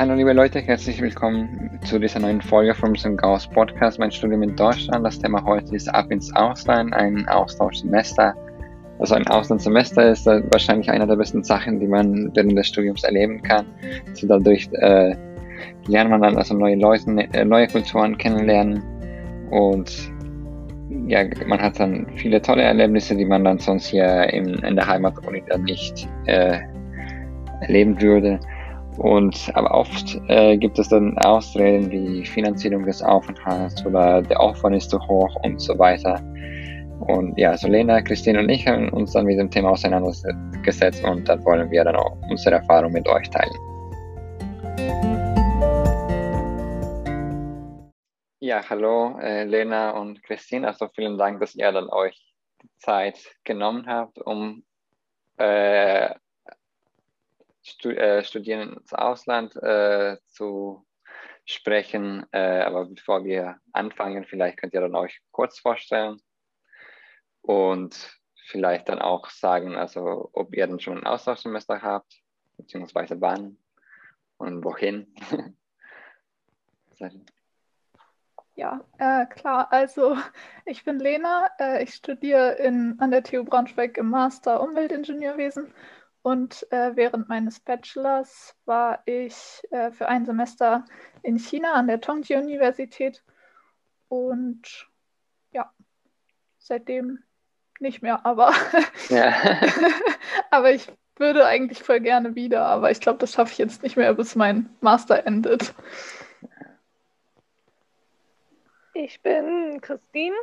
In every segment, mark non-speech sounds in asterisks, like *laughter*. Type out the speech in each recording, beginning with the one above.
Hallo liebe Leute, herzlich willkommen zu dieser neuen Folge vom Gauss Podcast, mein Studium in Deutschland. Das Thema heute ist Ab ins Ausland, ein Austauschsemester. Also ein Auslandssemester ist wahrscheinlich eine der besten Sachen, die man während des Studiums erleben kann. Also dadurch äh, lernt man dann also neue Leute, äh, neue Kulturen kennenlernen und ja, man hat dann viele tolle Erlebnisse, die man dann sonst hier in, in der Heimatuni dann nicht äh, erleben würde. Und aber oft äh, gibt es dann Ausreden wie Finanzierung des Aufenthalts oder der Aufwand ist zu hoch und so weiter. Und ja, so Lena, Christine und ich haben uns dann mit dem Thema auseinandergesetzt und dann wollen wir dann auch unsere Erfahrung mit euch teilen. Ja, hallo äh, Lena und Christine. Also vielen Dank, dass ihr dann euch die Zeit genommen habt, um äh, Studieren ins Ausland äh, zu sprechen. Äh, aber bevor wir anfangen, vielleicht könnt ihr dann euch kurz vorstellen und vielleicht dann auch sagen, also ob ihr dann schon ein Austauschsemester habt, beziehungsweise wann und wohin. *laughs* Ja, äh, klar. Also ich bin Lena. Äh, ich studiere in, an der TU Braunschweig im Master Umweltingenieurwesen und äh, während meines Bachelors war ich äh, für ein Semester in China an der Tongji Universität. Und ja, seitdem nicht mehr, aber, ja. *laughs* aber ich würde eigentlich voll gerne wieder, aber ich glaube, das schaffe ich jetzt nicht mehr, bis mein Master endet. Ich bin Christine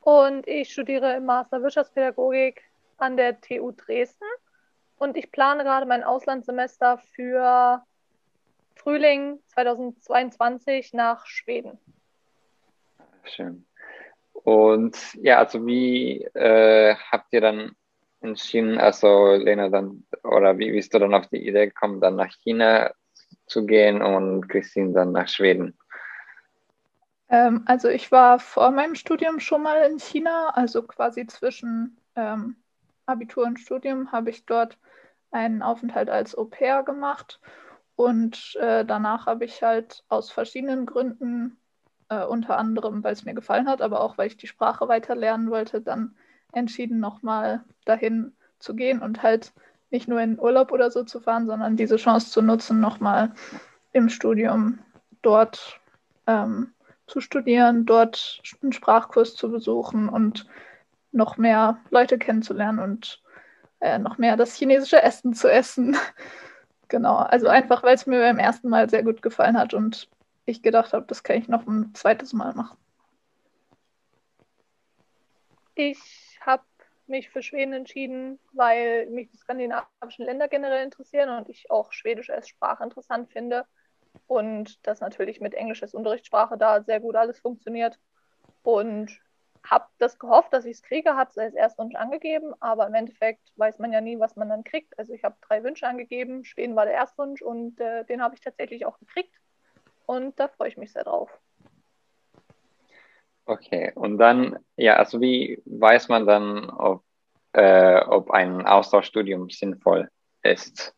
und ich studiere im Master Wirtschaftspädagogik an der TU Dresden und ich plane gerade mein Auslandssemester für Frühling 2022 nach Schweden. Schön. Und ja, also wie äh, habt ihr dann entschieden, also Lena dann, oder wie bist du dann auf die Idee gekommen, dann nach China zu gehen und Christine dann nach Schweden? Ähm, also ich war vor meinem Studium schon mal in China, also quasi zwischen ähm, Abitur und Studium habe ich dort einen Aufenthalt als Au pair gemacht. Und äh, danach habe ich halt aus verschiedenen Gründen, äh, unter anderem, weil es mir gefallen hat, aber auch weil ich die Sprache weiter lernen wollte, dann entschieden, nochmal dahin zu gehen und halt nicht nur in Urlaub oder so zu fahren, sondern diese Chance zu nutzen, nochmal im Studium dort ähm, zu studieren, dort einen Sprachkurs zu besuchen und noch mehr Leute kennenzulernen und äh, noch mehr das chinesische Essen zu essen. *laughs* genau, also einfach, weil es mir beim ersten Mal sehr gut gefallen hat und ich gedacht habe, das kann ich noch ein zweites Mal machen. Ich habe mich für Schweden entschieden, weil mich die skandinavischen Länder generell interessieren und ich auch Schwedisch als Sprache interessant finde und das natürlich mit Englisch als Unterrichtssprache da sehr gut alles funktioniert. Und habe das gehofft, dass ich es kriege, habe es als Erstwunsch angegeben, aber im Endeffekt weiß man ja nie, was man dann kriegt. Also ich habe drei Wünsche angegeben, Schweden war der Erstwunsch und äh, den habe ich tatsächlich auch gekriegt und da freue ich mich sehr drauf. Okay, und dann, ja, also wie weiß man dann, ob, äh, ob ein Austauschstudium sinnvoll ist?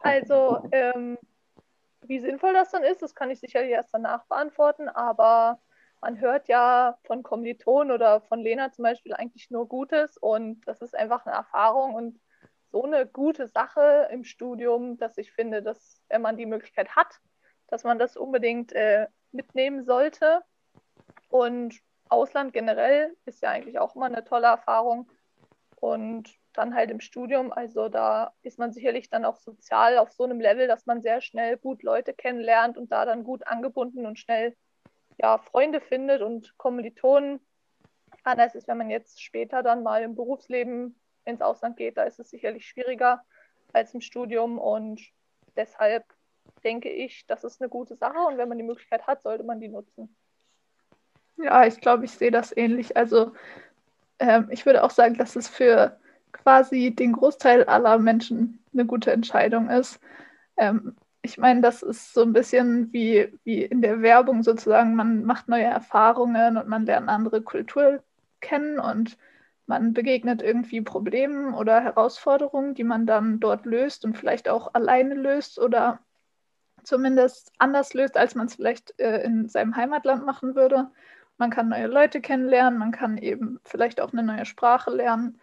Also, ähm, wie sinnvoll das dann ist, das kann ich sicherlich erst danach beantworten, aber man hört ja von Kommilitonen oder von Lena zum Beispiel eigentlich nur Gutes und das ist einfach eine Erfahrung und so eine gute Sache im Studium, dass ich finde, dass wenn man die Möglichkeit hat, dass man das unbedingt äh, mitnehmen sollte. Und Ausland generell ist ja eigentlich auch immer eine tolle Erfahrung. Und dann halt im Studium, also da ist man sicherlich dann auch sozial auf so einem Level, dass man sehr schnell gut Leute kennenlernt und da dann gut angebunden und schnell ja, Freunde findet und Kommilitonen. Anders ist, wenn man jetzt später dann mal im Berufsleben ins Ausland geht, da ist es sicherlich schwieriger als im Studium und deshalb denke ich, das ist eine gute Sache und wenn man die Möglichkeit hat, sollte man die nutzen. Ja, ich glaube, ich sehe das ähnlich. Also ähm, ich würde auch sagen, dass es für quasi den Großteil aller Menschen eine gute Entscheidung ist. Ähm, ich meine, das ist so ein bisschen wie, wie in der Werbung sozusagen. Man macht neue Erfahrungen und man lernt andere Kultur kennen und man begegnet irgendwie Problemen oder Herausforderungen, die man dann dort löst und vielleicht auch alleine löst oder zumindest anders löst, als man es vielleicht äh, in seinem Heimatland machen würde. Man kann neue Leute kennenlernen, man kann eben vielleicht auch eine neue Sprache lernen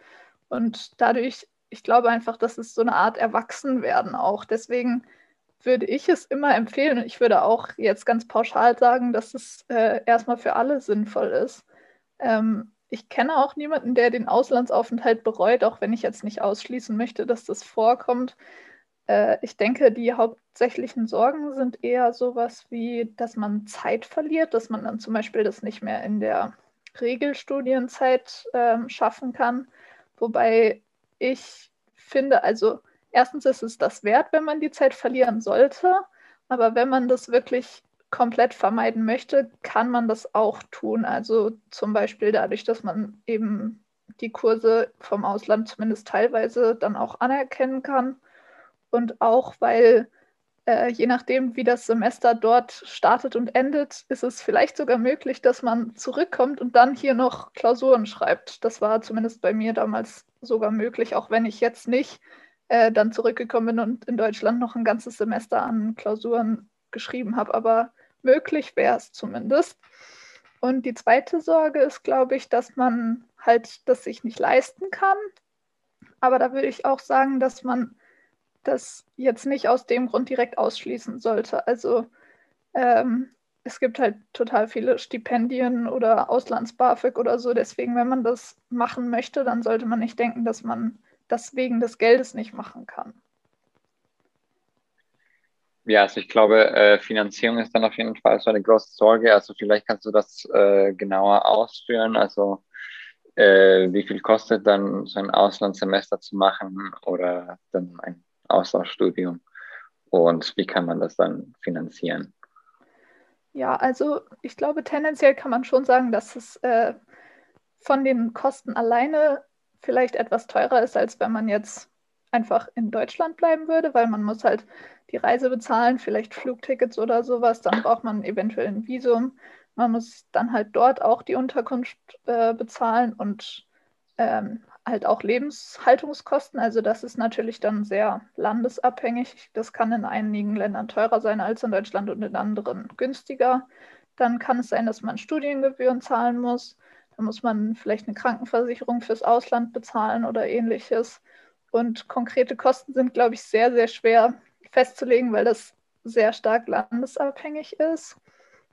und dadurch, ich glaube einfach, das ist so eine Art Erwachsenwerden auch. Deswegen würde ich es immer empfehlen ich würde auch jetzt ganz pauschal sagen, dass es äh, erstmal für alle sinnvoll ist. Ähm, ich kenne auch niemanden, der den Auslandsaufenthalt bereut, auch wenn ich jetzt nicht ausschließen möchte, dass das vorkommt. Äh, ich denke, die hauptsächlichen Sorgen sind eher sowas wie, dass man Zeit verliert, dass man dann zum Beispiel das nicht mehr in der Regelstudienzeit äh, schaffen kann. Wobei ich finde, also erstens ist es das wert, wenn man die Zeit verlieren sollte, aber wenn man das wirklich komplett vermeiden möchte, kann man das auch tun. Also zum Beispiel dadurch, dass man eben die Kurse vom Ausland zumindest teilweise dann auch anerkennen kann und auch weil äh, je nachdem, wie das Semester dort startet und endet, ist es vielleicht sogar möglich, dass man zurückkommt und dann hier noch Klausuren schreibt. Das war zumindest bei mir damals sogar möglich, auch wenn ich jetzt nicht äh, dann zurückgekommen bin und in Deutschland noch ein ganzes Semester an Klausuren geschrieben habe. Aber möglich wäre es zumindest. Und die zweite Sorge ist, glaube ich, dass man halt das sich nicht leisten kann. Aber da würde ich auch sagen, dass man das jetzt nicht aus dem Grund direkt ausschließen sollte. Also ähm, es gibt halt total viele Stipendien oder Auslands-BAföG oder so. Deswegen, wenn man das machen möchte, dann sollte man nicht denken, dass man das wegen des Geldes nicht machen kann. Ja, also ich glaube, äh, Finanzierung ist dann auf jeden Fall so eine große Sorge. Also vielleicht kannst du das äh, genauer ausführen. Also äh, wie viel kostet dann so ein Auslandssemester zu machen oder dann ein Austauschstudium und wie kann man das dann finanzieren? Ja, also ich glaube, tendenziell kann man schon sagen, dass es von den Kosten alleine vielleicht etwas teurer ist, als wenn man jetzt einfach in Deutschland bleiben würde, weil man muss halt die Reise bezahlen, vielleicht Flugtickets oder sowas, dann braucht man eventuell ein Visum. Man muss dann halt dort auch die Unterkunft äh, bezahlen und ähm, halt auch Lebenshaltungskosten. Also das ist natürlich dann sehr landesabhängig. Das kann in einigen Ländern teurer sein als in Deutschland und in anderen günstiger. Dann kann es sein, dass man Studiengebühren zahlen muss. Da muss man vielleicht eine Krankenversicherung fürs Ausland bezahlen oder ähnliches. Und konkrete Kosten sind, glaube ich, sehr, sehr schwer festzulegen, weil das sehr stark landesabhängig ist.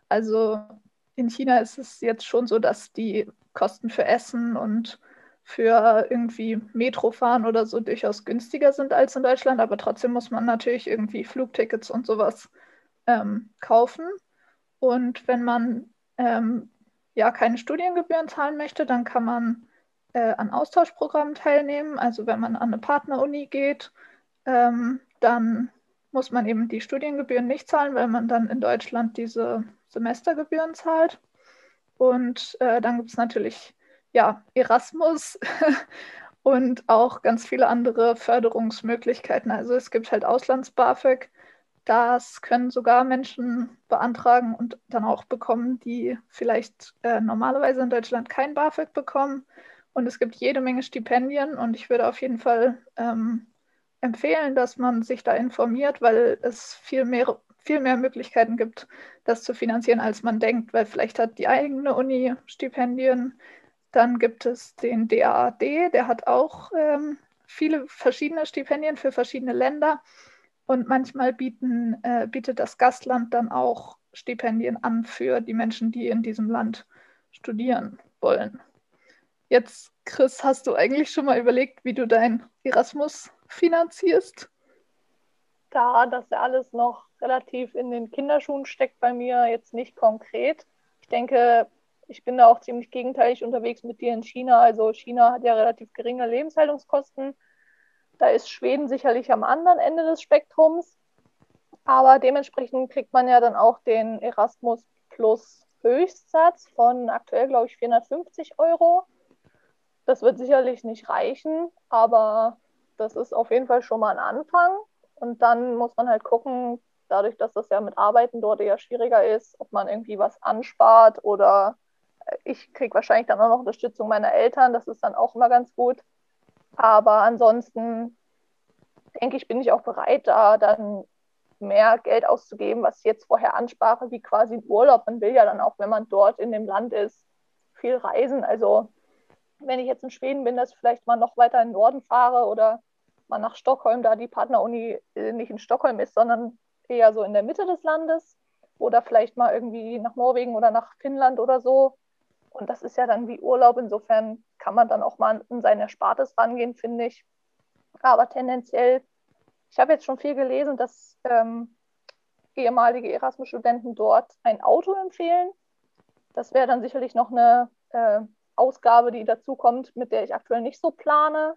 Also in China ist es jetzt schon so, dass die Kosten für Essen und für irgendwie Metro fahren oder so durchaus günstiger sind als in Deutschland, aber trotzdem muss man natürlich irgendwie Flugtickets und sowas ähm, kaufen. Und wenn man ähm, ja keine Studiengebühren zahlen möchte, dann kann man äh, an Austauschprogrammen teilnehmen. Also wenn man an eine Partneruni geht, ähm, dann muss man eben die Studiengebühren nicht zahlen, weil man dann in Deutschland diese Semestergebühren zahlt. Und äh, dann gibt es natürlich ja, Erasmus *laughs* und auch ganz viele andere Förderungsmöglichkeiten. Also es gibt halt Auslands-BAföG. Das können sogar Menschen beantragen und dann auch bekommen, die vielleicht äh, normalerweise in Deutschland kein BAföG bekommen. Und es gibt jede Menge Stipendien und ich würde auf jeden Fall ähm, empfehlen, dass man sich da informiert, weil es viel mehr, viel mehr Möglichkeiten gibt, das zu finanzieren, als man denkt, weil vielleicht hat die eigene Uni Stipendien, dann gibt es den DAAD, der hat auch ähm, viele verschiedene Stipendien für verschiedene Länder. Und manchmal bieten, äh, bietet das Gastland dann auch Stipendien an für die Menschen, die in diesem Land studieren wollen. Jetzt, Chris, hast du eigentlich schon mal überlegt, wie du dein Erasmus finanzierst? Da das ja alles noch relativ in den Kinderschuhen steckt bei mir, jetzt nicht konkret. Ich denke, ich bin da auch ziemlich gegenteilig unterwegs mit dir in China. Also China hat ja relativ geringe Lebenshaltungskosten. Da ist Schweden sicherlich am anderen Ende des Spektrums. Aber dementsprechend kriegt man ja dann auch den Erasmus Plus Höchstsatz von aktuell, glaube ich, 450 Euro. Das wird sicherlich nicht reichen, aber das ist auf jeden Fall schon mal ein Anfang. Und dann muss man halt gucken, dadurch, dass das ja mit Arbeiten dort eher schwieriger ist, ob man irgendwie was anspart oder ich kriege wahrscheinlich dann auch noch Unterstützung meiner Eltern, das ist dann auch immer ganz gut. Aber ansonsten denke ich, bin ich auch bereit, da dann mehr Geld auszugeben, was ich jetzt vorher ansprach, wie quasi Urlaub. Man will ja dann auch, wenn man dort in dem Land ist, viel reisen. Also wenn ich jetzt in Schweden bin, dass ich vielleicht mal noch weiter in den Norden fahre oder mal nach Stockholm, da die Partneruni äh, nicht in Stockholm ist, sondern eher so in der Mitte des Landes oder vielleicht mal irgendwie nach Norwegen oder nach Finnland oder so. Und das ist ja dann wie Urlaub. Insofern kann man dann auch mal in seine Erspartes rangehen, finde ich. Aber tendenziell, ich habe jetzt schon viel gelesen, dass ähm, ehemalige Erasmus-Studenten dort ein Auto empfehlen. Das wäre dann sicherlich noch eine äh, Ausgabe, die dazukommt, mit der ich aktuell nicht so plane.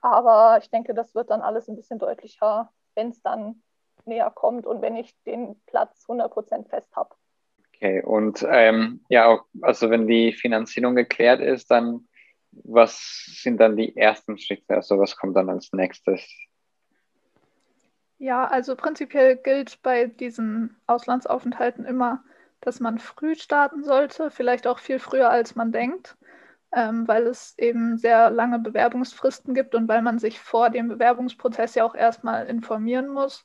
Aber ich denke, das wird dann alles ein bisschen deutlicher, wenn es dann näher kommt und wenn ich den Platz 100% fest habe. Okay, und ähm, ja, also wenn die Finanzierung geklärt ist, dann was sind dann die ersten Schritte? Also was kommt dann als nächstes? Ja, also prinzipiell gilt bei diesen Auslandsaufenthalten immer, dass man früh starten sollte, vielleicht auch viel früher als man denkt, ähm, weil es eben sehr lange Bewerbungsfristen gibt und weil man sich vor dem Bewerbungsprozess ja auch erstmal informieren muss.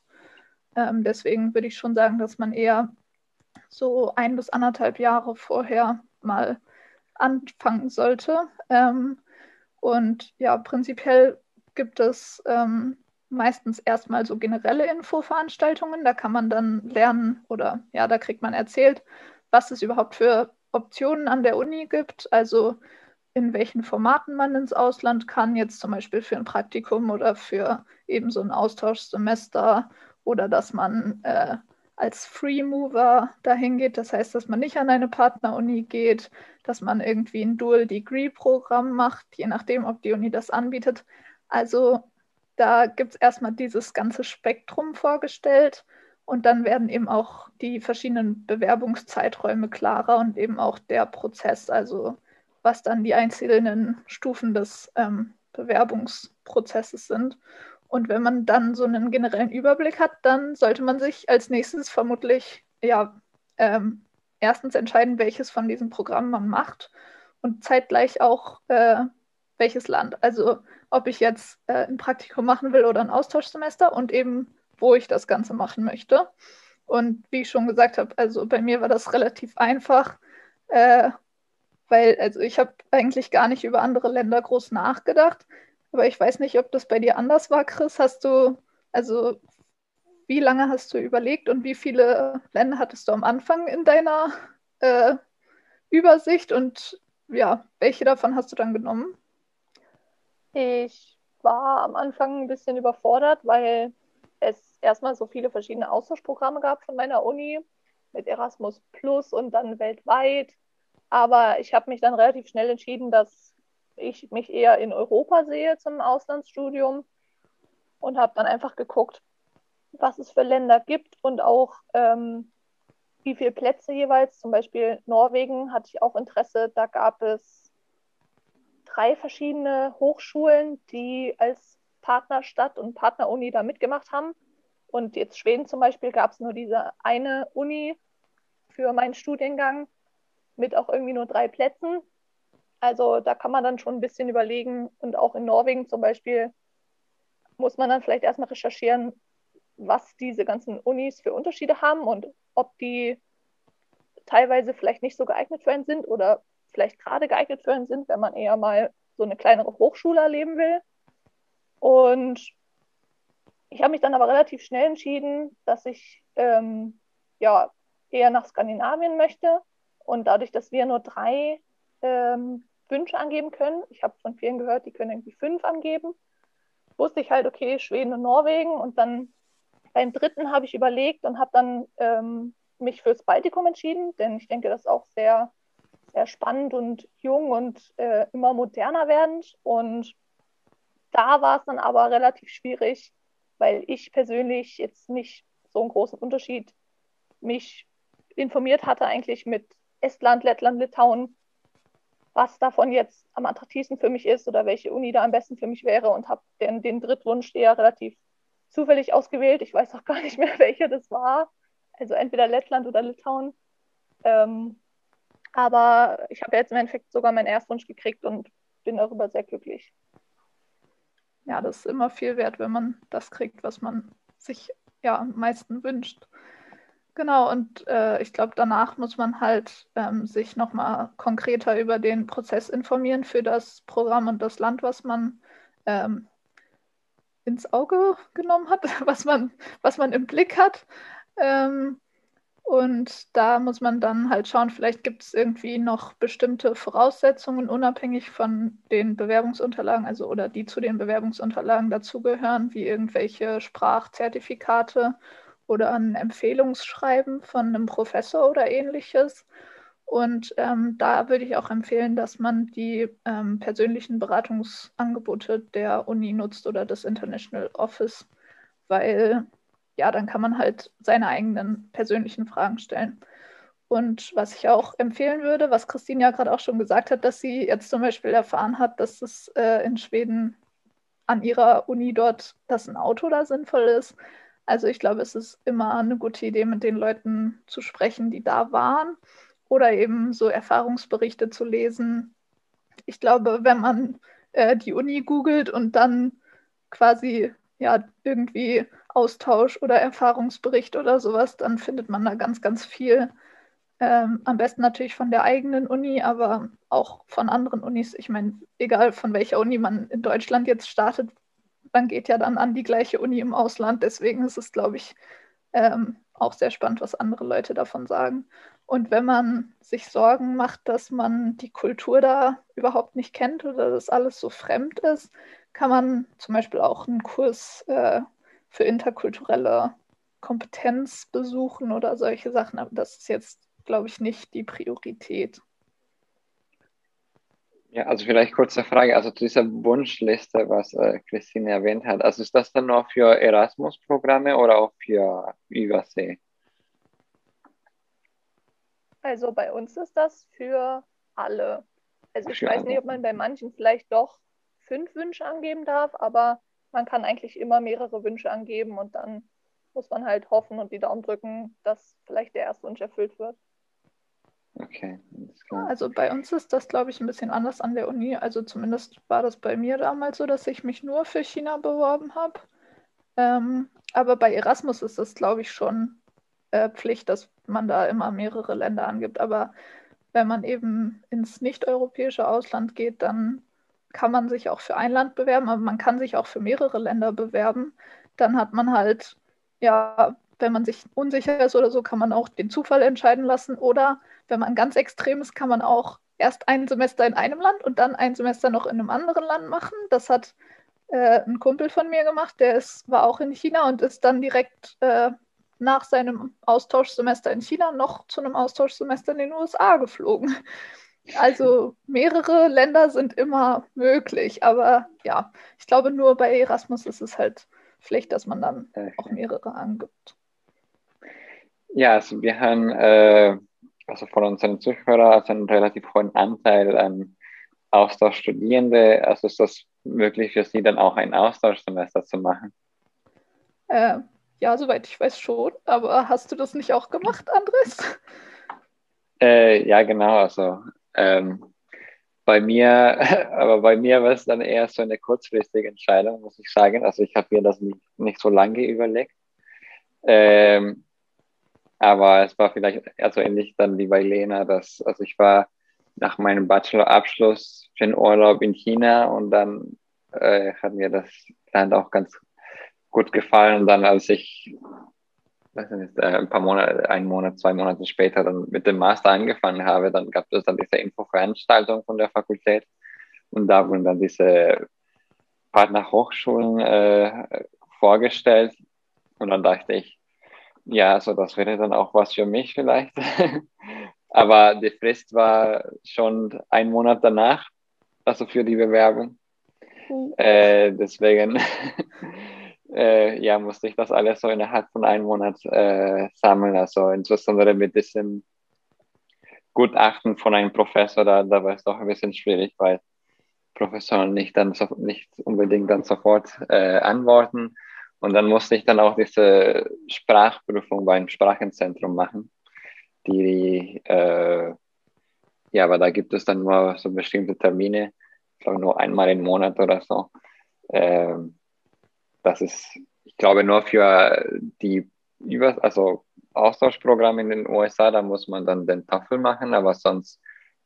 Ähm, deswegen würde ich schon sagen, dass man eher so ein bis anderthalb Jahre vorher mal anfangen sollte. Ähm, und ja, prinzipiell gibt es ähm, meistens erstmal so generelle Infoveranstaltungen. Da kann man dann lernen oder ja, da kriegt man erzählt, was es überhaupt für Optionen an der Uni gibt. Also in welchen Formaten man ins Ausland kann, jetzt zum Beispiel für ein Praktikum oder für eben so ein Austauschsemester oder dass man äh, als Free Mover dahin geht. Das heißt, dass man nicht an eine Partneruni geht, dass man irgendwie ein Dual-Degree-Programm macht, je nachdem, ob die Uni das anbietet. Also da gibt es erstmal dieses ganze Spektrum vorgestellt und dann werden eben auch die verschiedenen Bewerbungszeiträume klarer und eben auch der Prozess, also was dann die einzelnen Stufen des ähm, Bewerbungsprozesses sind. Und wenn man dann so einen generellen Überblick hat, dann sollte man sich als nächstes vermutlich ja ähm, erstens entscheiden, welches von diesen Programmen man macht und zeitgleich auch äh, welches Land. Also ob ich jetzt äh, ein Praktikum machen will oder ein Austauschsemester und eben wo ich das Ganze machen möchte. Und wie ich schon gesagt habe, also bei mir war das relativ einfach, äh, weil also ich habe eigentlich gar nicht über andere Länder groß nachgedacht. Aber ich weiß nicht, ob das bei dir anders war, Chris. Hast du, also wie lange hast du überlegt und wie viele Länder hattest du am Anfang in deiner äh, Übersicht und ja, welche davon hast du dann genommen? Ich war am Anfang ein bisschen überfordert, weil es erstmal so viele verschiedene Austauschprogramme gab von meiner Uni mit Erasmus Plus und dann weltweit. Aber ich habe mich dann relativ schnell entschieden, dass ich mich eher in Europa sehe zum Auslandsstudium und habe dann einfach geguckt, was es für Länder gibt und auch ähm, wie viele Plätze jeweils. Zum Beispiel Norwegen hatte ich auch Interesse. Da gab es drei verschiedene Hochschulen, die als Partnerstadt und Partneruni da mitgemacht haben. Und jetzt Schweden zum Beispiel gab es nur diese eine Uni für meinen Studiengang mit auch irgendwie nur drei Plätzen. Also da kann man dann schon ein bisschen überlegen und auch in Norwegen zum Beispiel muss man dann vielleicht erstmal recherchieren, was diese ganzen Unis für Unterschiede haben und ob die teilweise vielleicht nicht so geeignet für einen sind oder vielleicht gerade geeignet für einen sind, wenn man eher mal so eine kleinere Hochschule erleben will. Und ich habe mich dann aber relativ schnell entschieden, dass ich ähm, ja eher nach Skandinavien möchte. Und dadurch, dass wir nur drei ähm, Wünsche angeben können. Ich habe von vielen gehört, die können irgendwie fünf angeben. Wusste ich halt, okay, Schweden und Norwegen. Und dann beim dritten habe ich überlegt und habe dann ähm, mich fürs Baltikum entschieden, denn ich denke, das ist auch sehr, sehr spannend und jung und äh, immer moderner werdend. Und da war es dann aber relativ schwierig, weil ich persönlich jetzt nicht so einen großen Unterschied mich informiert hatte, eigentlich mit Estland, Lettland, Litauen was davon jetzt am attraktivsten für mich ist oder welche Uni da am besten für mich wäre und habe den, den Drittwunsch eher relativ zufällig ausgewählt. Ich weiß auch gar nicht mehr, *laughs* welcher das war. Also entweder Lettland oder Litauen. Ähm, aber ich habe jetzt im Endeffekt sogar meinen Erstwunsch gekriegt und bin darüber sehr glücklich. Ja, das ist immer viel wert, wenn man das kriegt, was man sich ja, am meisten wünscht. Genau, und äh, ich glaube, danach muss man halt ähm, sich nochmal konkreter über den Prozess informieren für das Programm und das Land, was man ähm, ins Auge genommen hat, *laughs* was man, was man im Blick hat. Ähm, und da muss man dann halt schauen, vielleicht gibt es irgendwie noch bestimmte Voraussetzungen, unabhängig von den Bewerbungsunterlagen, also oder die zu den Bewerbungsunterlagen dazugehören, wie irgendwelche Sprachzertifikate oder ein Empfehlungsschreiben von einem Professor oder ähnliches. Und ähm, da würde ich auch empfehlen, dass man die ähm, persönlichen Beratungsangebote der Uni nutzt oder des International Office, weil ja, dann kann man halt seine eigenen persönlichen Fragen stellen. Und was ich auch empfehlen würde, was Christine ja gerade auch schon gesagt hat, dass sie jetzt zum Beispiel erfahren hat, dass es äh, in Schweden an ihrer Uni dort, dass ein Auto da sinnvoll ist. Also ich glaube, es ist immer eine gute Idee, mit den Leuten zu sprechen, die da waren oder eben so Erfahrungsberichte zu lesen. Ich glaube, wenn man äh, die Uni googelt und dann quasi ja irgendwie Austausch oder Erfahrungsbericht oder sowas, dann findet man da ganz, ganz viel. Ähm, am besten natürlich von der eigenen Uni, aber auch von anderen Unis. Ich meine, egal von welcher Uni man in Deutschland jetzt startet, man geht ja dann an die gleiche Uni im Ausland. Deswegen ist es, glaube ich, ähm, auch sehr spannend, was andere Leute davon sagen. Und wenn man sich Sorgen macht, dass man die Kultur da überhaupt nicht kennt oder dass alles so fremd ist, kann man zum Beispiel auch einen Kurs äh, für interkulturelle Kompetenz besuchen oder solche Sachen. Aber das ist jetzt, glaube ich, nicht die Priorität. Ja, also vielleicht kurze Frage. Also zu dieser Wunschliste, was äh, Christine erwähnt hat, also ist das dann nur für Erasmus-Programme oder auch für Übersee? Also bei uns ist das für alle. Also ich für weiß alle. nicht, ob man bei manchen vielleicht doch fünf Wünsche angeben darf, aber man kann eigentlich immer mehrere Wünsche angeben und dann muss man halt hoffen und die Daumen drücken, dass vielleicht der erste Wunsch erfüllt wird. Okay, Also bei uns ist das, glaube ich, ein bisschen anders an der Uni. Also zumindest war das bei mir damals so, dass ich mich nur für China beworben habe. Ähm, aber bei Erasmus ist es, glaube ich, schon äh, Pflicht, dass man da immer mehrere Länder angibt. Aber wenn man eben ins nicht-europäische Ausland geht, dann kann man sich auch für ein Land bewerben, aber man kann sich auch für mehrere Länder bewerben. Dann hat man halt, ja, wenn man sich unsicher ist oder so, kann man auch den Zufall entscheiden lassen. Oder wenn man ganz extrem ist, kann man auch erst ein Semester in einem Land und dann ein Semester noch in einem anderen Land machen. Das hat äh, ein Kumpel von mir gemacht, der ist, war auch in China und ist dann direkt äh, nach seinem Austauschsemester in China noch zu einem Austauschsemester in den USA geflogen. *laughs* Also mehrere Länder sind immer möglich, aber ja, ich glaube nur bei Erasmus ist es halt Pflicht, dass man dann okay. auch mehrere angibt. Ja, also wir haben äh, also von unseren Zuhörern also einen relativ hohen Anteil an Austauschstudierende. Also ist das möglich für Sie dann auch ein Austauschsemester zu machen? Äh, ja, soweit ich weiß schon. Aber hast du das nicht auch gemacht, Andres? *laughs* Äh, ja, genau. Also ähm, bei mir, *laughs* aber bei mir war es dann eher so eine kurzfristige Entscheidung, muss ich sagen. Also ich habe mir das nicht, nicht so lange überlegt. Ähm, aber es war vielleicht also ähnlich dann wie bei Lena, dass also ich war nach meinem Bachelorabschluss für einen Urlaub in China und dann äh, hat mir das Land auch ganz gut gefallen. Und dann, als ich weiß nicht, äh, ein paar Monate, einen Monat, zwei Monate später dann mit dem Master angefangen habe, dann gab es dann diese Infoveranstaltung von der Fakultät und da wurden dann diese Partnerhochschulen äh, vorgestellt und dann dachte ich, ja, also das wäre dann auch was für mich vielleicht. *laughs* Aber die Frist war schon ein Monat danach, also für die Bewerbung. Mhm. Äh, deswegen *laughs* äh, ja, musste ich das alles so innerhalb von einem Monat äh, sammeln. Also insbesondere mit diesem Gutachten von einem Professor, da, da war es doch ein bisschen schwierig, weil Professoren nicht dann so, nicht unbedingt dann sofort äh, antworten. Und dann musste ich dann auch diese Sprachprüfung beim Sprachenzentrum machen. Die, äh, ja, aber da gibt es dann nur so bestimmte Termine, ich glaube nur einmal im Monat oder so. Ähm, das ist, ich glaube nur für die Über also Austauschprogramme in den USA, da muss man dann den TOEFL machen, aber sonst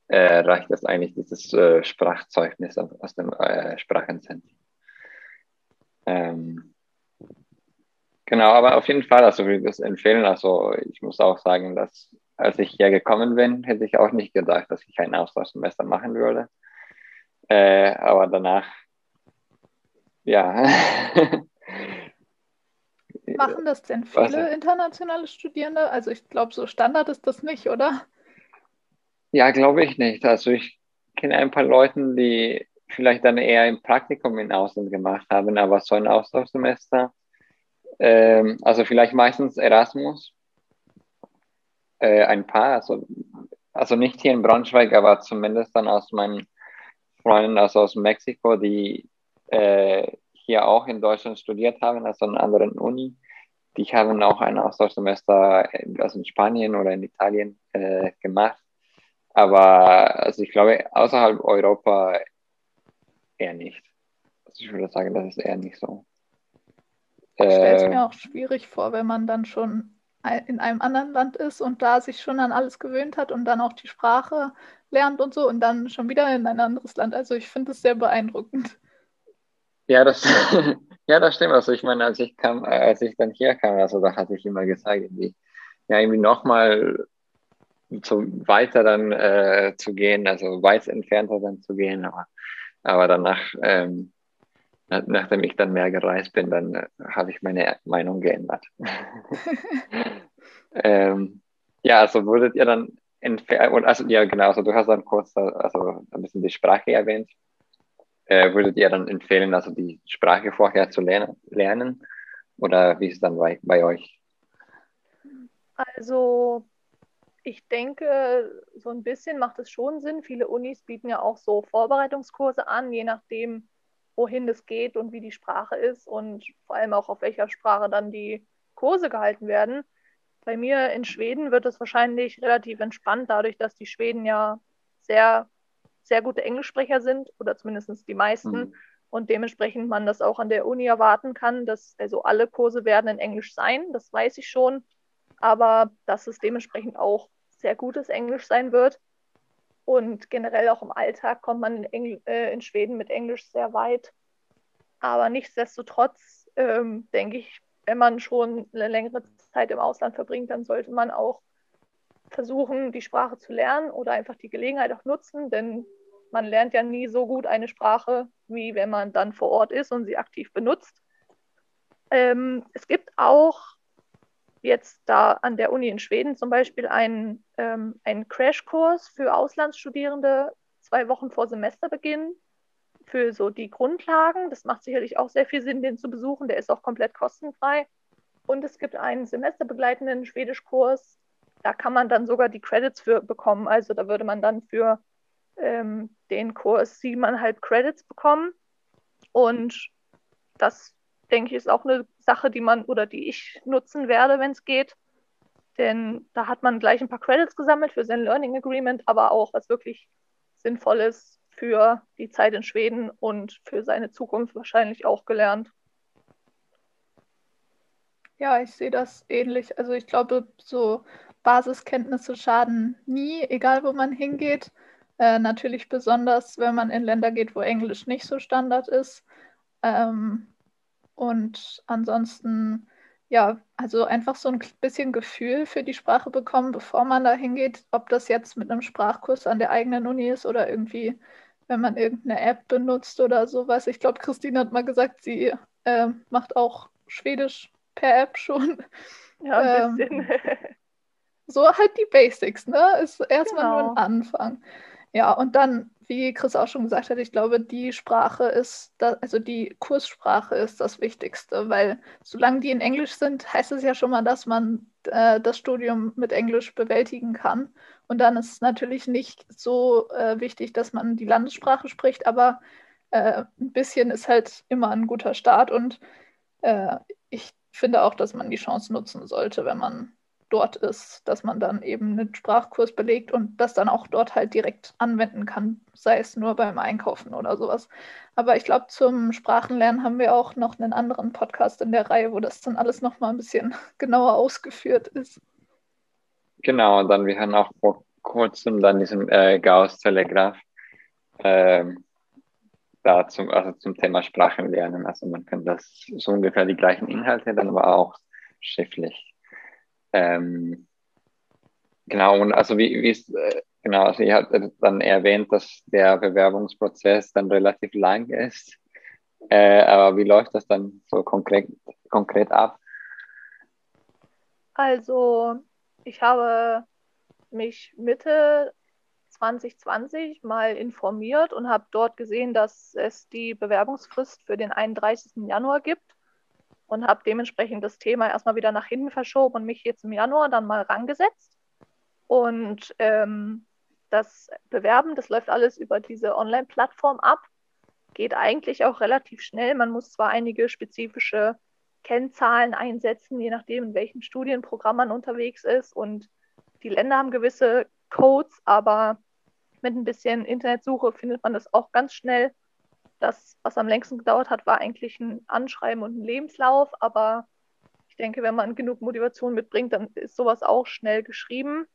äh, reicht das eigentlich dieses äh, Sprachzeugnis aus dem äh, Sprachenzentrum. Ähm, genau, aber auf jeden Fall, also würde ich das empfehlen. Also ich muss auch sagen, dass als ich hier gekommen bin, hätte ich auch nicht gedacht, dass ich ein Austauschsemester machen würde. Äh, aber danach, ja. *laughs* Machen das denn viele Was? internationale Studierende? Also ich glaube, so Standard ist das nicht, oder? Ja, glaube ich nicht. Also ich kenne ein paar Leute, die vielleicht dann eher im Praktikum in Ausland gemacht haben, aber so ein Austauschsemester, ähm, also vielleicht meistens Erasmus, äh, ein paar, also, also nicht hier in Braunschweig, aber zumindest dann aus meinen Freunden, also aus Mexiko, die äh, hier auch in Deutschland studiert haben, also an anderen Uni. Die haben auch ein Austauschsemester also in Spanien oder in Italien äh, gemacht. Aber also ich glaube, außerhalb Europa eher nicht. Also ich würde sagen, das ist eher nicht so. Ich stelle es äh, mir auch schwierig vor, wenn man dann schon in einem anderen Land ist und da sich schon an alles gewöhnt hat und dann auch die Sprache lernt und so und dann schon wieder in ein anderes Land. Also ich finde es sehr beeindruckend. Ja, das, *laughs* ja, das stimmt. Also ich meine, als ich kam, als ich dann hier kam, also da hatte ich immer gesagt, irgendwie, ja, irgendwie nochmal so weiter dann äh, zu gehen, also weit entfernter dann zu gehen, aber, aber danach, ähm, nachdem ich dann mehr gereist bin, dann äh, habe ich meine Meinung geändert. *laughs* ähm, ja, also wurdet ihr dann entfernt, also ja genau, also du hast dann kurz also ein bisschen die Sprache erwähnt. Äh, würdet ihr dann empfehlen, also die Sprache vorher zu lernen, lernen? Oder wie ist es dann bei, bei euch? Also ich denke, so ein bisschen macht es schon Sinn. Viele Unis bieten ja auch so Vorbereitungskurse an, je nachdem, wohin das geht und wie die Sprache ist und vor allem auch auf welcher Sprache dann die Kurse gehalten werden. Bei mir in Schweden wird es wahrscheinlich relativ entspannt, dadurch, dass die Schweden ja sehr, sehr gute Englischsprecher sind oder zumindest die meisten. Mhm. Und dementsprechend man das auch an der Uni erwarten kann, dass also alle Kurse werden in Englisch sein, das weiß ich schon. Aber dass es dementsprechend auch sehr gutes Englisch sein wird. Und generell auch im Alltag kommt man in, äh, in Schweden mit Englisch sehr weit. Aber nichtsdestotrotz ähm, denke ich, wenn man schon eine längere Zeit im Ausland verbringt, dann sollte man auch versuchen, die Sprache zu lernen oder einfach die Gelegenheit auch nutzen, denn man lernt ja nie so gut eine Sprache, wie wenn man dann vor Ort ist und sie aktiv benutzt. Ähm, es gibt auch jetzt da an der Uni in Schweden zum Beispiel einen, ähm, einen Crashkurs für Auslandsstudierende zwei Wochen vor Semesterbeginn für so die Grundlagen. Das macht sicherlich auch sehr viel Sinn, den zu besuchen. Der ist auch komplett kostenfrei. Und es gibt einen semesterbegleitenden Schwedischkurs. Da kann man dann sogar die Credits für bekommen. Also da würde man dann für ähm, den Kurs siebeneinhalb Credits bekommen. Und das denke ich, ist auch eine Sache, die man oder die ich nutzen werde, wenn es geht. Denn da hat man gleich ein paar Credits gesammelt für sein Learning Agreement, aber auch was wirklich Sinnvolles für die Zeit in Schweden und für seine Zukunft wahrscheinlich auch gelernt. Ja, ich sehe das ähnlich. Also ich glaube, so Basiskenntnisse schaden nie, egal wo man hingeht. Äh, natürlich besonders, wenn man in Länder geht, wo Englisch nicht so Standard ist. Ähm, und ansonsten, ja, also einfach so ein bisschen Gefühl für die Sprache bekommen, bevor man da hingeht, ob das jetzt mit einem Sprachkurs an der eigenen Uni ist oder irgendwie, wenn man irgendeine App benutzt oder sowas. Ich glaube, Christine hat mal gesagt, sie äh, macht auch Schwedisch per App schon. *laughs* Ja, ein ähm, bisschen. *laughs* so halt die Basics, ne? Ist erstmal genau. nur ein Anfang. Ja, und dann wie Chris auch schon gesagt hat, ich glaube, die Sprache ist, das, also die Kurssprache ist das Wichtigste, weil solange die in Englisch sind, heißt es ja schon mal, dass man äh, das Studium mit Englisch bewältigen kann. Und dann ist es natürlich nicht so äh, wichtig, dass man die Landessprache spricht, aber äh, ein bisschen ist halt immer ein guter Start und äh, ich finde auch, dass man die Chance nutzen sollte, wenn man dort ist, dass man dann eben einen Sprachkurs belegt und das dann auch dort halt direkt anwenden kann, sei es nur beim Einkaufen oder sowas. Aber ich glaube, zum Sprachenlernen haben wir auch noch einen anderen Podcast in der Reihe, wo das dann alles nochmal ein bisschen *laughs* genauer ausgeführt ist. Genau, und dann wir haben auch vor kurzem dann diesen äh, Gauss-Telegraph da zum, also zum Thema Sprachenlernen. Also man kann das so ungefähr die gleichen Inhalte dann aber auch schriftlich ähm, genau, und also wie, wie ist, äh, genau, also ihr habt dann erwähnt, dass der Bewerbungsprozess dann relativ lang ist. Äh, aber wie läuft das dann so konkret, konkret ab? Also, ich habe mich Mitte 2020 mal informiert und habe dort gesehen, dass es die Bewerbungsfrist für den 31. Januar gibt und habe dementsprechend das Thema erstmal wieder nach hinten verschoben und mich jetzt im Januar dann mal rangesetzt. Und ähm, das Bewerben, das läuft alles über diese Online-Plattform ab. Geht eigentlich auch relativ schnell. Man muss zwar einige spezifische Kennzahlen einsetzen, je nachdem, in welchem Studienprogramm man unterwegs ist. Und die Länder haben gewisse Codes, aber mit ein bisschen Internetsuche findet man das auch ganz schnell. Das, was am längsten gedauert hat, war eigentlich ein Anschreiben und ein Lebenslauf. Aber ich denke, wenn man genug Motivation mitbringt, dann ist sowas auch schnell geschrieben.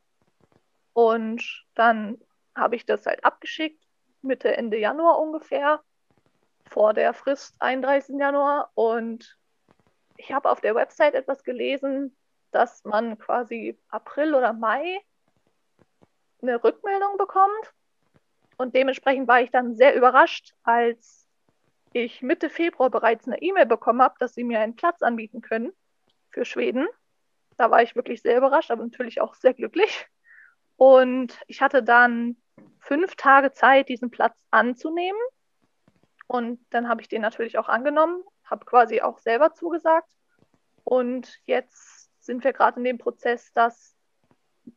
Und dann habe ich das halt abgeschickt, Mitte, Ende Januar ungefähr, vor der Frist 31. Januar. Und ich habe auf der Website etwas gelesen, dass man quasi April oder Mai eine Rückmeldung bekommt. Und dementsprechend war ich dann sehr überrascht, als ich Mitte Februar bereits eine E-Mail bekommen habe, dass sie mir einen Platz anbieten können für Schweden. Da war ich wirklich sehr überrascht, aber natürlich auch sehr glücklich. Und ich hatte dann fünf Tage Zeit, diesen Platz anzunehmen. Und dann habe ich den natürlich auch angenommen, habe quasi auch selber zugesagt. Und jetzt sind wir gerade in dem Prozess, dass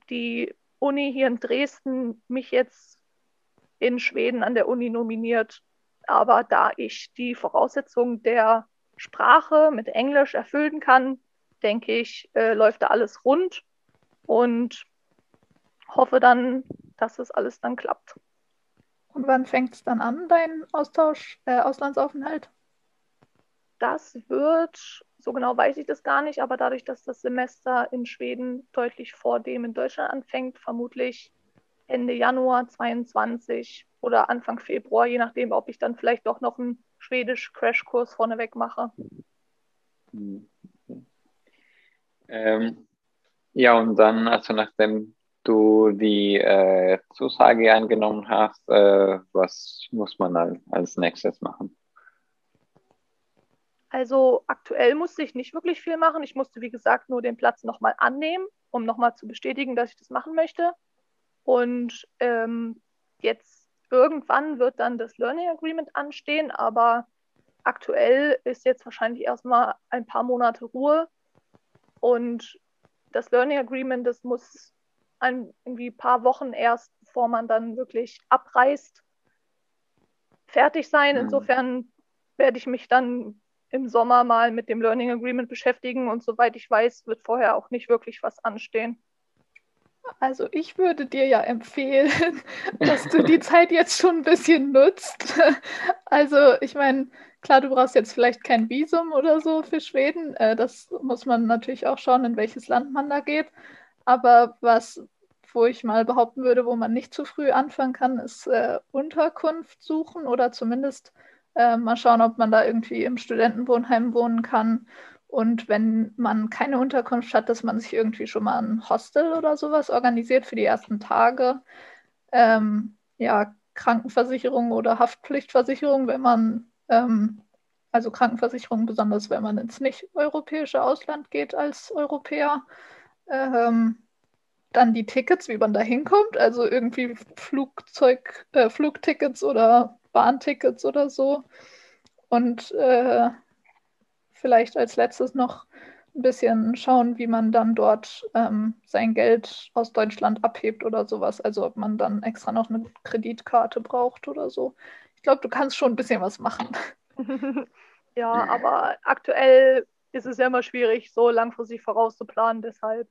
die Uni hier in Dresden mich jetzt in Schweden an der Uni nominiert. Aber da ich die Voraussetzungen der Sprache mit Englisch erfüllen kann, denke ich, äh, läuft da alles rund und hoffe dann, dass es alles dann klappt. Und wann fängt es dann an, dein Austausch, äh, Auslandsaufenthalt? Das wird, so genau weiß ich das gar nicht, aber dadurch, dass das Semester in Schweden deutlich vor dem in Deutschland anfängt, vermutlich Ende Januar 22 oder Anfang Februar, je nachdem, ob ich dann vielleicht doch noch einen Schwedisch-Crashkurs vorneweg mache. Ähm, ja, und dann, also nachdem du die äh, Zusage eingenommen hast, äh, was muss man dann als nächstes machen? Also aktuell musste ich nicht wirklich viel machen. Ich musste, wie gesagt, nur den Platz nochmal annehmen, um nochmal zu bestätigen, dass ich das machen möchte. Und ähm, jetzt irgendwann wird dann das Learning Agreement anstehen, aber aktuell ist jetzt wahrscheinlich erstmal ein paar Monate Ruhe. Und das Learning Agreement, das muss ein irgendwie paar Wochen erst, bevor man dann wirklich abreist, fertig sein. Mhm. Insofern werde ich mich dann im Sommer mal mit dem Learning Agreement beschäftigen und soweit ich weiß, wird vorher auch nicht wirklich was anstehen. Also ich würde dir ja empfehlen, *laughs* dass du die Zeit jetzt schon ein bisschen nutzt. *laughs* Also ich meine, klar, du brauchst jetzt vielleicht kein Visum oder so für Schweden. Äh, das muss man natürlich auch schauen, in welches Land man da geht. Aber was, wo ich mal behaupten würde, wo man nicht zu früh anfangen kann, ist äh, Unterkunft suchen oder zumindest äh, mal schauen, ob man da irgendwie im Studentenwohnheim wohnen kann und wenn man keine Unterkunft hat, dass man sich irgendwie schon mal ein Hostel oder sowas organisiert für die ersten Tage. Ähm, ja, Krankenversicherung oder Haftpflichtversicherung, wenn man, ähm, also Krankenversicherung besonders, wenn man ins nicht-europäische Ausland geht als Europäer. Ähm, dann die Tickets, wie man da hinkommt, also irgendwie Flugzeug, äh, Flugtickets oder Bahntickets oder so. Und äh, vielleicht als letztes noch ein bisschen schauen, wie man dann dort ähm, sein Geld aus Deutschland abhebt oder sowas. Also ob man dann extra noch eine Kreditkarte braucht oder so. Ich glaube, du kannst schon ein bisschen was machen. *laughs* ja, aber aktuell ist es ja immer schwierig, so langfristig vorauszuplanen. Deshalb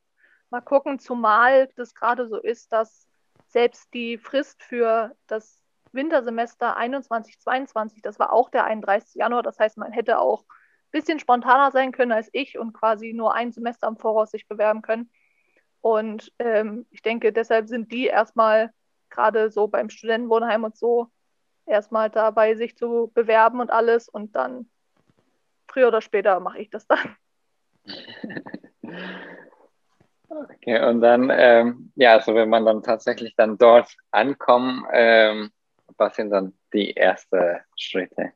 mal gucken, zumal das gerade so ist, dass selbst die Frist für das Wintersemester 21, 22, das war auch der 31. Januar. Das heißt, man hätte auch bisschen spontaner sein können als ich und quasi nur ein Semester im Voraus sich bewerben können. Und ähm, ich denke, deshalb sind die erstmal gerade so beim Studentenwohnheim und so erstmal dabei, sich zu bewerben und alles. Und dann früher oder später mache ich das dann. *laughs* Okay, und dann, ähm, ja, also wenn man dann tatsächlich dann dort ankommt, ähm, was sind dann die ersten Schritte?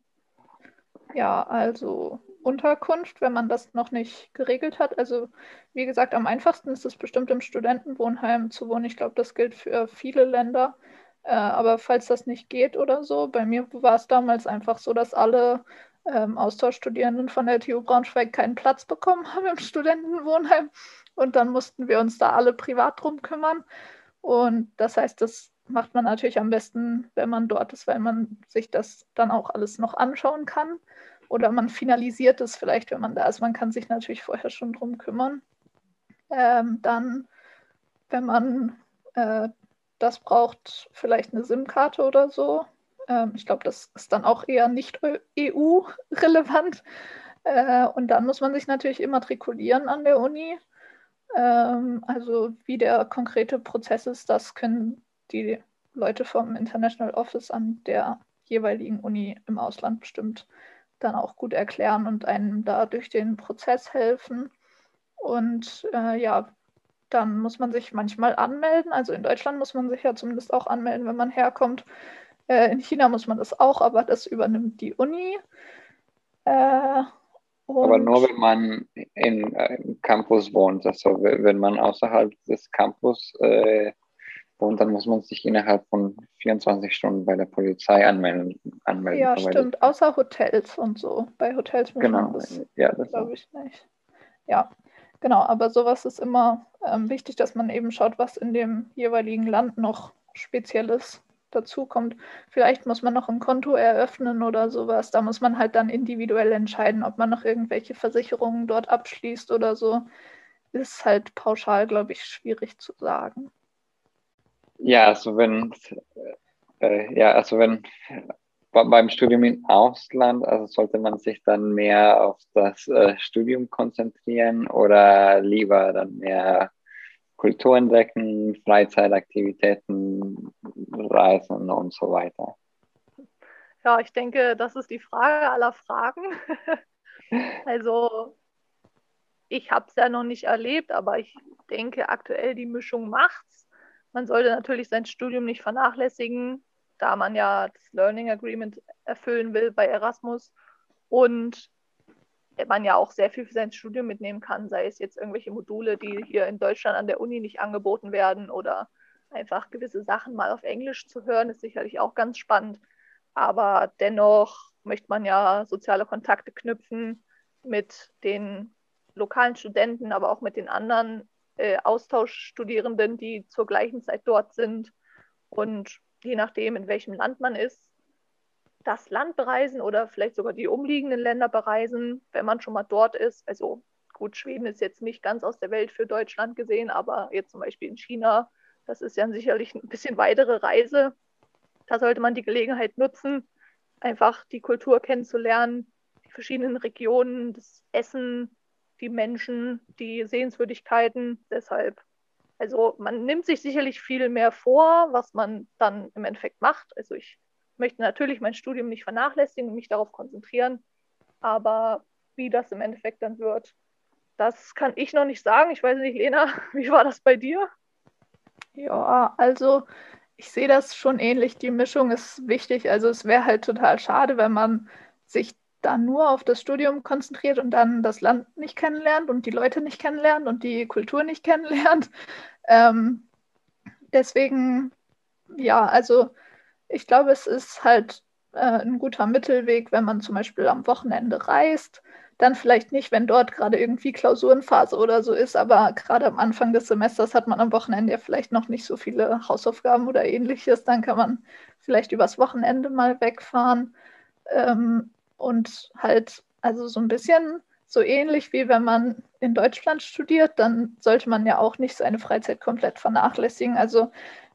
Ja, also Unterkunft, wenn man das noch nicht geregelt hat. Also wie gesagt, am einfachsten ist es bestimmt im Studentenwohnheim zu wohnen. Ich glaube, das gilt für viele Länder. Äh, aber falls das nicht geht oder so, bei mir war es damals einfach so, dass alle ähm, Austauschstudierenden von der TU Braunschweig keinen Platz bekommen *laughs* haben im Studentenwohnheim. Und dann mussten wir uns da alle privat drum kümmern. Und das heißt, das macht man natürlich am besten, wenn man dort ist, weil man sich das dann auch alles noch anschauen kann. Oder man finalisiert es vielleicht, wenn man da ist. Man kann sich natürlich vorher schon drum kümmern. Ähm, dann, wenn man äh, das braucht, vielleicht eine SIM-Karte oder so. Ähm, ich glaube, das ist dann auch eher nicht EU-relevant. Äh, und dann muss man sich natürlich immatrikulieren an der Uni. Ähm, also wie der konkrete Prozess ist, das können die Leute vom International Office an der jeweiligen Uni im Ausland bestimmt dann auch gut erklären und einem da durch den Prozess helfen. Und äh, ja, dann muss man sich manchmal anmelden. Also in Deutschland muss man sich ja zumindest auch anmelden, wenn man herkommt. Äh, in China muss man das auch, aber das übernimmt die Uni. Äh, aber nur wenn man im äh, Campus wohnt, also wenn man außerhalb des Campus äh, wohnt, dann muss man sich innerhalb von 24 Stunden bei der Polizei anmelden. anmelden ja, stimmt, außer Hotels und so. Bei Hotels muss genau. man das, ja, das glaube ich, nicht. Ja, genau, aber sowas ist immer ähm, wichtig, dass man eben schaut, was in dem jeweiligen Land noch Spezielles dazu kommt. Vielleicht muss man noch ein Konto eröffnen oder sowas. Da muss man halt dann individuell entscheiden, ob man noch irgendwelche Versicherungen dort abschließt oder so. Ist halt pauschal, glaube ich, schwierig zu sagen. Ja, also wenn äh, ja, also wenn beim Studium im Ausland, also sollte man sich dann mehr auf das äh, Studium konzentrieren oder lieber dann mehr Kultur entdecken, Freizeitaktivitäten, Reisen und so weiter? Ja, ich denke, das ist die Frage aller Fragen. *laughs* also ich habe es ja noch nicht erlebt, aber ich denke aktuell die Mischung macht's. Man sollte natürlich sein Studium nicht vernachlässigen, da man ja das Learning Agreement erfüllen will bei Erasmus. Und man ja auch sehr viel für sein Studium mitnehmen kann, sei es jetzt irgendwelche Module, die hier in Deutschland an der Uni nicht angeboten werden oder einfach gewisse Sachen mal auf Englisch zu hören, ist sicherlich auch ganz spannend. Aber dennoch möchte man ja soziale Kontakte knüpfen mit den lokalen Studenten, aber auch mit den anderen äh, Austauschstudierenden, die zur gleichen Zeit dort sind. Und je nachdem, in welchem Land man ist, das Land bereisen oder vielleicht sogar die umliegenden Länder bereisen, wenn man schon mal dort ist. Also gut, Schweden ist jetzt nicht ganz aus der Welt für Deutschland gesehen, aber jetzt zum Beispiel in China, das ist ja sicherlich ein bisschen weitere Reise. Da sollte man die Gelegenheit nutzen, einfach die Kultur kennenzulernen, die verschiedenen Regionen, das Essen, die Menschen, die Sehenswürdigkeiten. Deshalb, also man nimmt sich sicherlich viel mehr vor, was man dann im Endeffekt macht. Also ich möchte natürlich mein Studium nicht vernachlässigen und mich darauf konzentrieren. Aber wie das im Endeffekt dann wird, das kann ich noch nicht sagen. Ich weiß nicht, Lena, *laughs* wie war das bei dir? Ja, also ich sehe das schon ähnlich. Die Mischung ist wichtig. Also es wäre halt total schade, wenn man sich da nur auf das Studium konzentriert und dann das Land nicht kennenlernt und die Leute nicht kennenlernt und die Kultur nicht kennenlernt. *laughs* Ähm, deswegen, ja, also ich glaube, es ist halt äh, ein guter Mittelweg, wenn man zum Beispiel am Wochenende reist. Dann vielleicht nicht, wenn dort gerade irgendwie Klausurenphase oder so ist, aber gerade am Anfang des Semesters hat man am Wochenende ja vielleicht noch nicht so viele Hausaufgaben oder ähnliches. Dann kann man vielleicht übers Wochenende mal wegfahren ähm, und halt also so ein bisschen so ähnlich wie wenn man in Deutschland studiert, dann sollte man ja auch nicht seine Freizeit komplett vernachlässigen. Also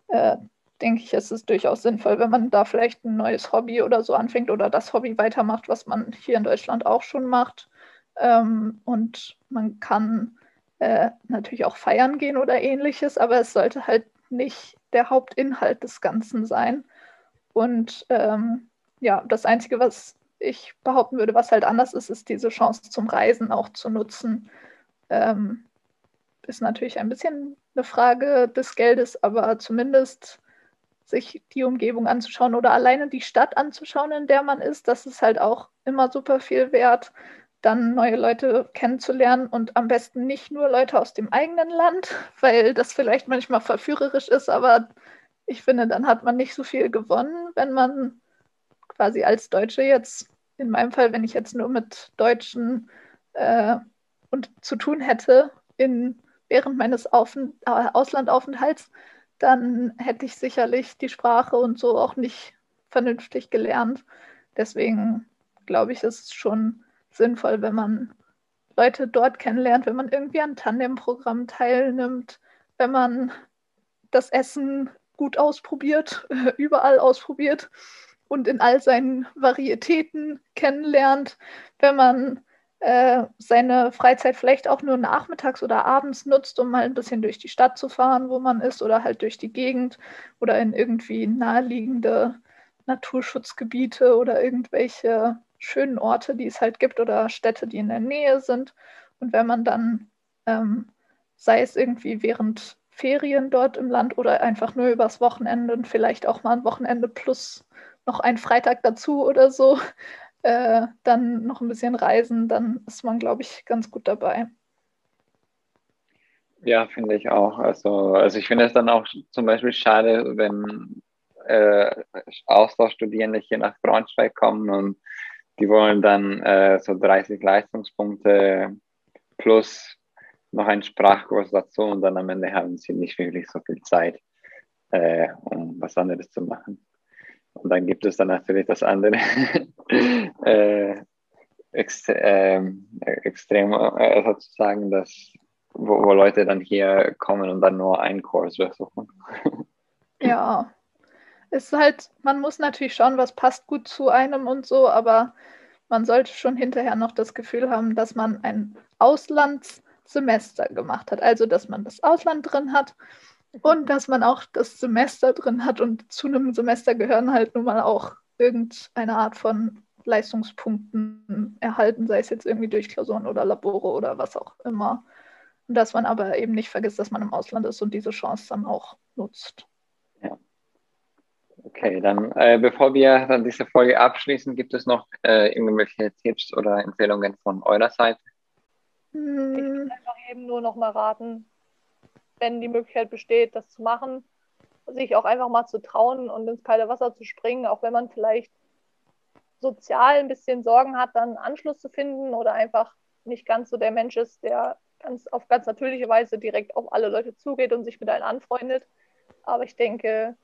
äh, denke ich, ist es durchaus sinnvoll, wenn man da vielleicht ein neues Hobby oder so anfängt oder das Hobby weitermacht, was man hier in Deutschland auch schon macht. Ähm, und man kann äh, natürlich auch feiern gehen oder ähnliches, aber es sollte halt nicht der Hauptinhalt des Ganzen sein. Und ähm, ja, das Einzige, was ich behaupten würde, was halt anders ist, ist diese Chance zum Reisen auch zu nutzen. Ähm, ist natürlich ein bisschen eine Frage des Geldes, aber zumindest sich die Umgebung anzuschauen oder alleine die Stadt anzuschauen, in der man ist, das ist halt auch immer super viel wert, dann neue Leute kennenzulernen und am besten nicht nur Leute aus dem eigenen Land, *laughs* weil das vielleicht manchmal verführerisch ist, aber ich finde, dann hat man nicht so viel gewonnen, wenn man quasi als Deutsche jetzt, in meinem Fall, wenn ich jetzt nur mit Deutschen äh, und zu tun hätte in, während meines Aufent äh, Auslandaufenthalts, dann hätte ich sicherlich die Sprache und so auch nicht vernünftig gelernt. Deswegen glaube ich, ist es schon sinnvoll, wenn man Leute dort kennenlernt, wenn man irgendwie an Tandem-Programmen teilnimmt, wenn man das Essen gut ausprobiert, *laughs* überall ausprobiert und in all seinen Varietäten kennenlernt, wenn man äh, seine Freizeit vielleicht auch nur nachmittags oder abends nutzt, um mal ein bisschen durch die Stadt zu fahren, wo man ist, oder halt durch die Gegend oder in irgendwie naheliegende Naturschutzgebiete oder irgendwelche schönen Orte, die es halt gibt oder Städte, die in der Nähe sind. Und wenn man dann, ähm, sei es irgendwie während Ferien dort im Land oder einfach nur übers Wochenende und vielleicht auch mal ein Wochenende plus noch ein Freitag dazu oder so, äh, dann noch ein bisschen reisen, dann ist man, glaube ich, ganz gut dabei. Ja, finde ich auch. Also, also ich finde es dann auch zum Beispiel schade, wenn äh, Austauschstudierende hier nach Braunschweig kommen und die wollen dann äh, so 30 Leistungspunkte plus noch einen Sprachkurs dazu und dann am Ende haben sie nicht wirklich so viel Zeit, äh, um was anderes zu machen. Und dann gibt es dann natürlich das andere *laughs* äh, ext äh, extrem äh, sozusagen, dass, wo, wo, Leute dann hier kommen und dann nur einen Kurs besuchen. *laughs* ja, ist halt, man muss natürlich schauen, was passt gut zu einem und so, aber man sollte schon hinterher noch das Gefühl haben, dass man ein Auslandssemester gemacht hat. Also, dass man das Ausland drin hat und dass man auch das Semester drin hat und zu einem Semester gehören halt nun mal auch irgendeine Art von Leistungspunkten erhalten, sei es jetzt irgendwie durch Klausuren oder Labore oder was auch immer. Und dass man aber eben nicht vergisst, dass man im Ausland ist und diese Chance dann auch nutzt. Ja. Okay, dann äh, bevor wir dann diese Folge abschließen, gibt es noch äh, irgendwelche Tipps oder Empfehlungen von eurer Seite? Ich würde einfach eben nur noch mal raten, wenn die Möglichkeit besteht, das zu machen, sich auch einfach mal zu trauen und ins kalte Wasser zu springen, auch wenn man vielleicht sozial ein bisschen Sorgen hat, dann Anschluss zu finden oder einfach nicht ganz so der Mensch ist, der ganz auf ganz natürliche Weise direkt auf alle Leute zugeht und sich mit allen anfreundet. Aber ich denke,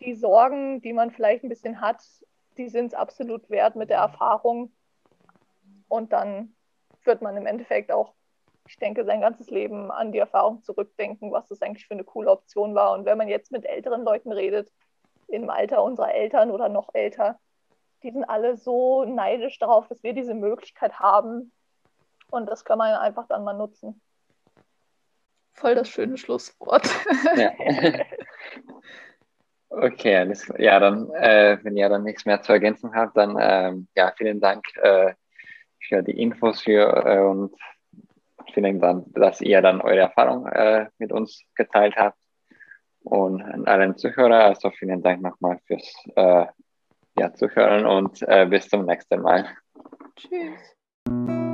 die Sorgen, die man vielleicht ein bisschen hat, die sind es absolut wert mit der Erfahrung. Und dann wird man im Endeffekt auch ich denke, sein ganzes Leben an die Erfahrung zurückdenken, was das eigentlich für eine coole Option war. Und wenn man jetzt mit älteren Leuten redet, im Alter unserer Eltern oder noch älter, die sind alle so neidisch darauf, dass wir diese Möglichkeit haben. Und das kann man einfach dann mal nutzen. Voll das schöne Schlusswort. Ja. *laughs* Okay, alles klar. Ja, dann, äh, wenn ihr dann nichts mehr zu ergänzen habt, dann ähm, ja, vielen Dank äh, für die Infos für, äh, und vielen Dank, dass ihr dann eure Erfahrung äh, mit uns geteilt habt. Und an allen Zuhörer, also vielen Dank nochmal fürs äh, ja, Zuhören und äh, bis zum nächsten Mal. Tschüss.